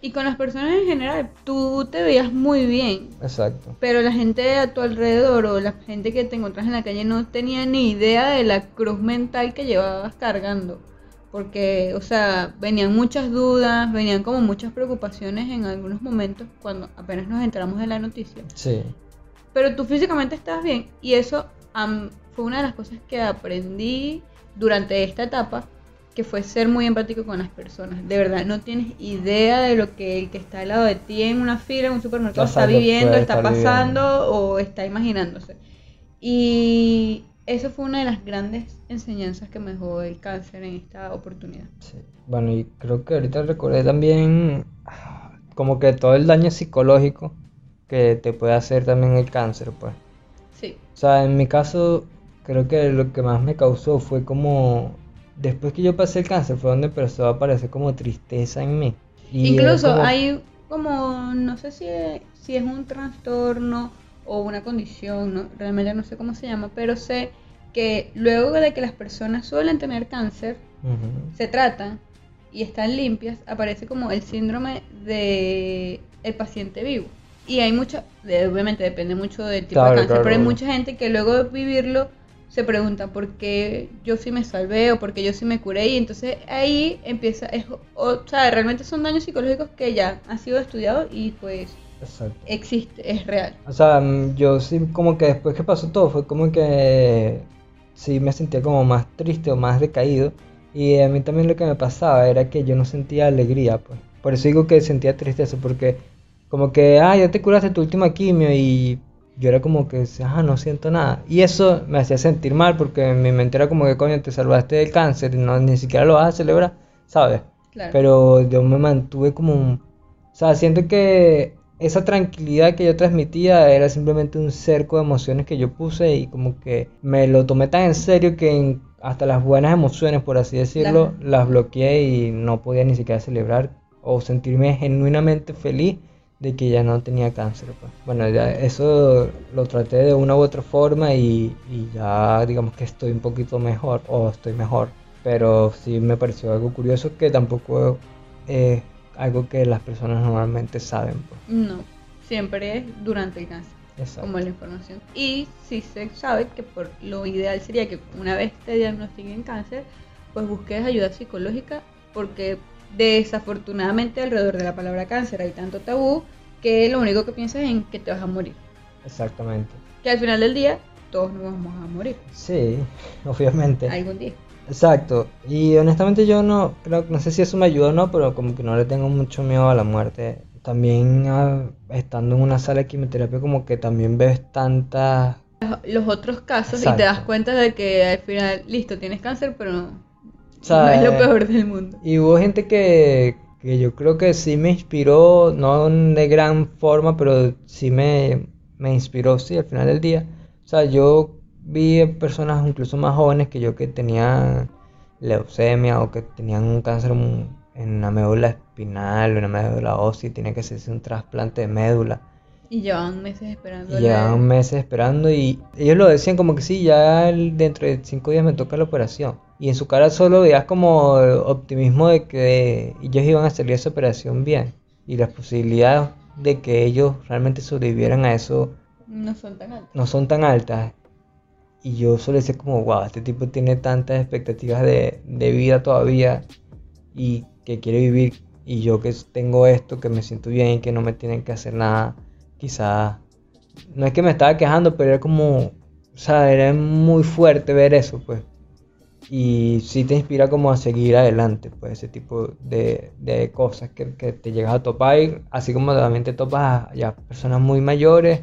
Y con las personas en general, tú te veías muy bien, Exacto. pero la gente a tu alrededor o la gente que te encontrás en la calle no tenía ni idea de la cruz mental que llevabas cargando. Porque, o sea, venían muchas dudas, venían como muchas preocupaciones en algunos momentos cuando apenas nos enteramos de la noticia. Sí. Pero tú físicamente estabas bien y eso am, fue una de las cosas que aprendí durante esta etapa, que fue ser muy empático con las personas. De verdad, no tienes idea de lo que el que está al lado de ti en una fila, en un supermercado, está viviendo, está pasando o está imaginándose. Y eso fue una de las grandes enseñanzas que me dejó el cáncer en esta oportunidad. Sí. Bueno, y creo que ahorita recordé también como que todo el daño psicológico que te puede hacer también el cáncer, pues. Sí, O sea, en mi caso, creo que lo que más me causó fue como, después que yo pasé el cáncer, fue donde empezó a aparecer como tristeza en mí. Y Incluso como- hay como, no sé si es, si es un trastorno o una condición, no, realmente no sé cómo se llama, pero sé que luego de que las personas suelen tener cáncer, Ujú. se tratan y están limpias, aparece como el síndrome de el paciente vivo. Y hay mucho, de- obviamente depende mucho del tipo Claro, de cáncer, claro, pero hay claro. mucha gente que luego de vivirlo se pregunta por qué yo sí me salvé o por qué yo sí me curé y entonces ahí empieza, es, o, sea, realmente son daños psicológicos que ya han sido estudiados y pues Exacto. existe, es real. O sea, mm, yo sí como que después que pasó todo fue como que sí me sentía como más triste o más decaído. Y a mí también lo que me pasaba era que yo no sentía alegría, pues. Por eso digo que sentía tristeza, porque como que, ah, ya te curaste tu última quimio y yo era como que, ah, no siento nada. Y eso me hacía sentir mal porque mi mente era como que, coño, te salvaste del cáncer y no, ni siquiera lo vas a celebrar, ¿sabes? Claro. Pero yo me mantuve como un... O sea, siento que esa tranquilidad que yo transmitía era simplemente un cerco de emociones que yo puse y como que me lo tomé tan en serio que en- hasta las buenas emociones, por así decirlo, las bloqueé y no podía ni siquiera celebrar o sentirme genuinamente feliz de que ya no tenía cáncer. pues. Bueno, ya eso lo traté de una u otra forma y, y ya digamos que estoy un poquito mejor o estoy mejor. Pero sí me pareció algo curioso que tampoco es algo que las personas normalmente saben. Pues. No, siempre es durante el cáncer. Exacto. como la información. Y si se sabe que por lo ideal sería que una vez te diagnostiquen cáncer, pues busques ayuda psicológica porque desafortunadamente alrededor de la palabra cáncer hay tanto tabú que lo único que piensas es en que te vas a morir. Exactamente. Que al final del día todos nos vamos a morir Sí, obviamente. algún día. Exacto. Y honestamente yo no creo, no sé si eso me ayuda o no, pero como que no le tengo mucho miedo a la muerte. También ah, estando en una sala de quimioterapia como que también ves tantas Los otros casos y te das Exacto. cuenta de que al final, listo, tienes cáncer, pero no, O sea, no es lo eh, peor del mundo. Y hubo gente que, que yo creo que sí me inspiró, no de gran forma, pero sí me, me inspiró, sí, al final del día. O sea, yo vi personas incluso más jóvenes que yo que tenían leucemia o que tenían un cáncer en la médula espinal o en la médula ósea tenía que hacerse un trasplante de médula. Y llevan meses esperando. Y llevaban meses esperando y ellos lo decían como que sí, ya dentro de cinco días me toca la operación. Y en su cara solo veías como optimismo de que ellos iban a salir de esa operación bien. Y las posibilidades de que ellos realmente sobrevivieran a eso No son tan altos. no son tan altas. Y yo solo decía como, wow, este tipo tiene tantas expectativas de, de vida todavía y que quiere vivir. Y yo que tengo esto, que me siento bien y que no me tienen que hacer nada, quizás, no es que me estaba quejando, pero era como, o sea, era muy fuerte ver eso, pues. Y sí te inspira como a seguir adelante, pues ese tipo de, de cosas que, que te llegas a topar, y así como también te topas a ya personas muy mayores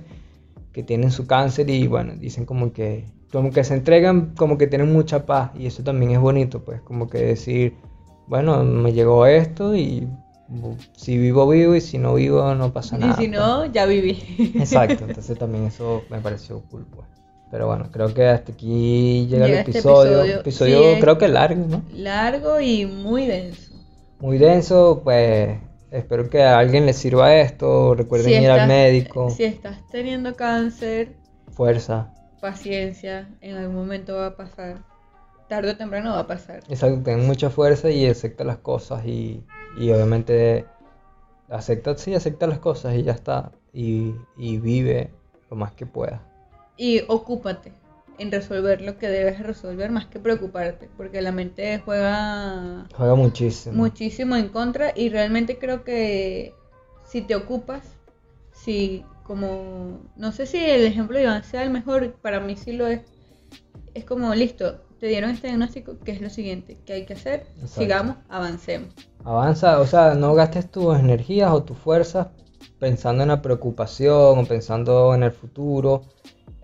que tienen su cáncer y bueno, dicen como que como que se entregan, como que tienen mucha paz y eso también es bonito, pues como que decir, bueno, me llegó esto y si vivo vivo y si no vivo no pasa nada. Y si no, pues. ya viví. Exacto, entonces también eso me pareció cool, pues. Pero bueno, creo que hasta aquí llega, Llega el este episodio. episodio. Sí, creo que largo, ¿no? Largo y muy denso. Muy denso, pues espero que a alguien le sirva esto. Recuerden Si ir al médico. Si estás teniendo cáncer, Fuerza. paciencia, en algún momento va a pasar. Tarde o temprano va a pasar. Exacto, ten mucha fuerza y acepta las cosas y, y obviamente acepta, sí, acepta las cosas y ya está. Y, y vive lo más que puedas. Y ocúpate en resolver lo que debes resolver más que preocuparte, porque la mente juega Juega muchísimo. muchísimo en contra y realmente creo que si te ocupas, si como, no sé si el ejemplo de Iván sea el mejor, para mí sí lo es, es como, listo, te dieron este diagnóstico, ¿qué es lo siguiente? ¿Qué hay que hacer? Exacto. Sigamos, avancemos. Avanza, o sea, no gastes tus energías o tus fuerzas pensando en la preocupación o pensando en el futuro.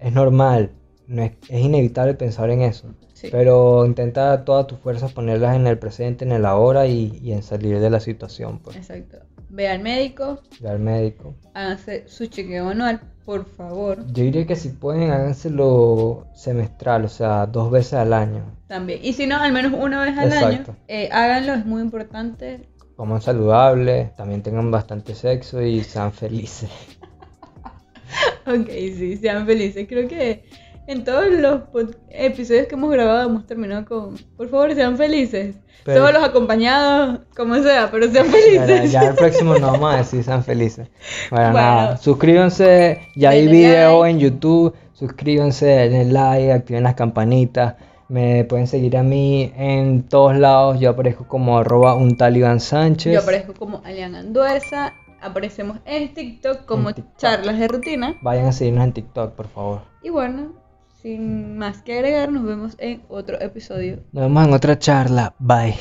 Es normal, no es, es inevitable pensar en eso. Sí. Pero intenta todas tus fuerzas ponerlas en el presente, en el ahora y, y en salir de la situación. Pues. Exacto. Ve al médico, Ve al médico. háganse su chequeo anual, por favor. Yo diría que si pueden, háganselo semestral, o sea, dos veces al año. También. Y si no, al menos una vez al Exacto. año, eh, háganlo, es muy importante. Coman saludable, también tengan bastante sexo y sean felices. Ok, sí, sean felices. Creo que en todos los episodios que hemos grabado hemos terminado con, por favor, sean felices. Pero- Todos los acompañados, como sea, pero sean felices. ya el próximo no vamos a decir sean felices. Bueno, Bueno. nada, suscríbanse, ya hay video like. en YouTube, suscríbanse, denle like, activen las campanitas. Me pueden seguir a mí en todos lados, yo aparezco como arroba un talibán Sánchez. Yo aparezco como Alian Anduesa, Aparecemos en TikTok como charlas de rutina. Vayan a seguirnos en TikTok, por favor. Y bueno, sin más que agregar, nos vemos en otro episodio. Nos vemos en otra charla. Bye.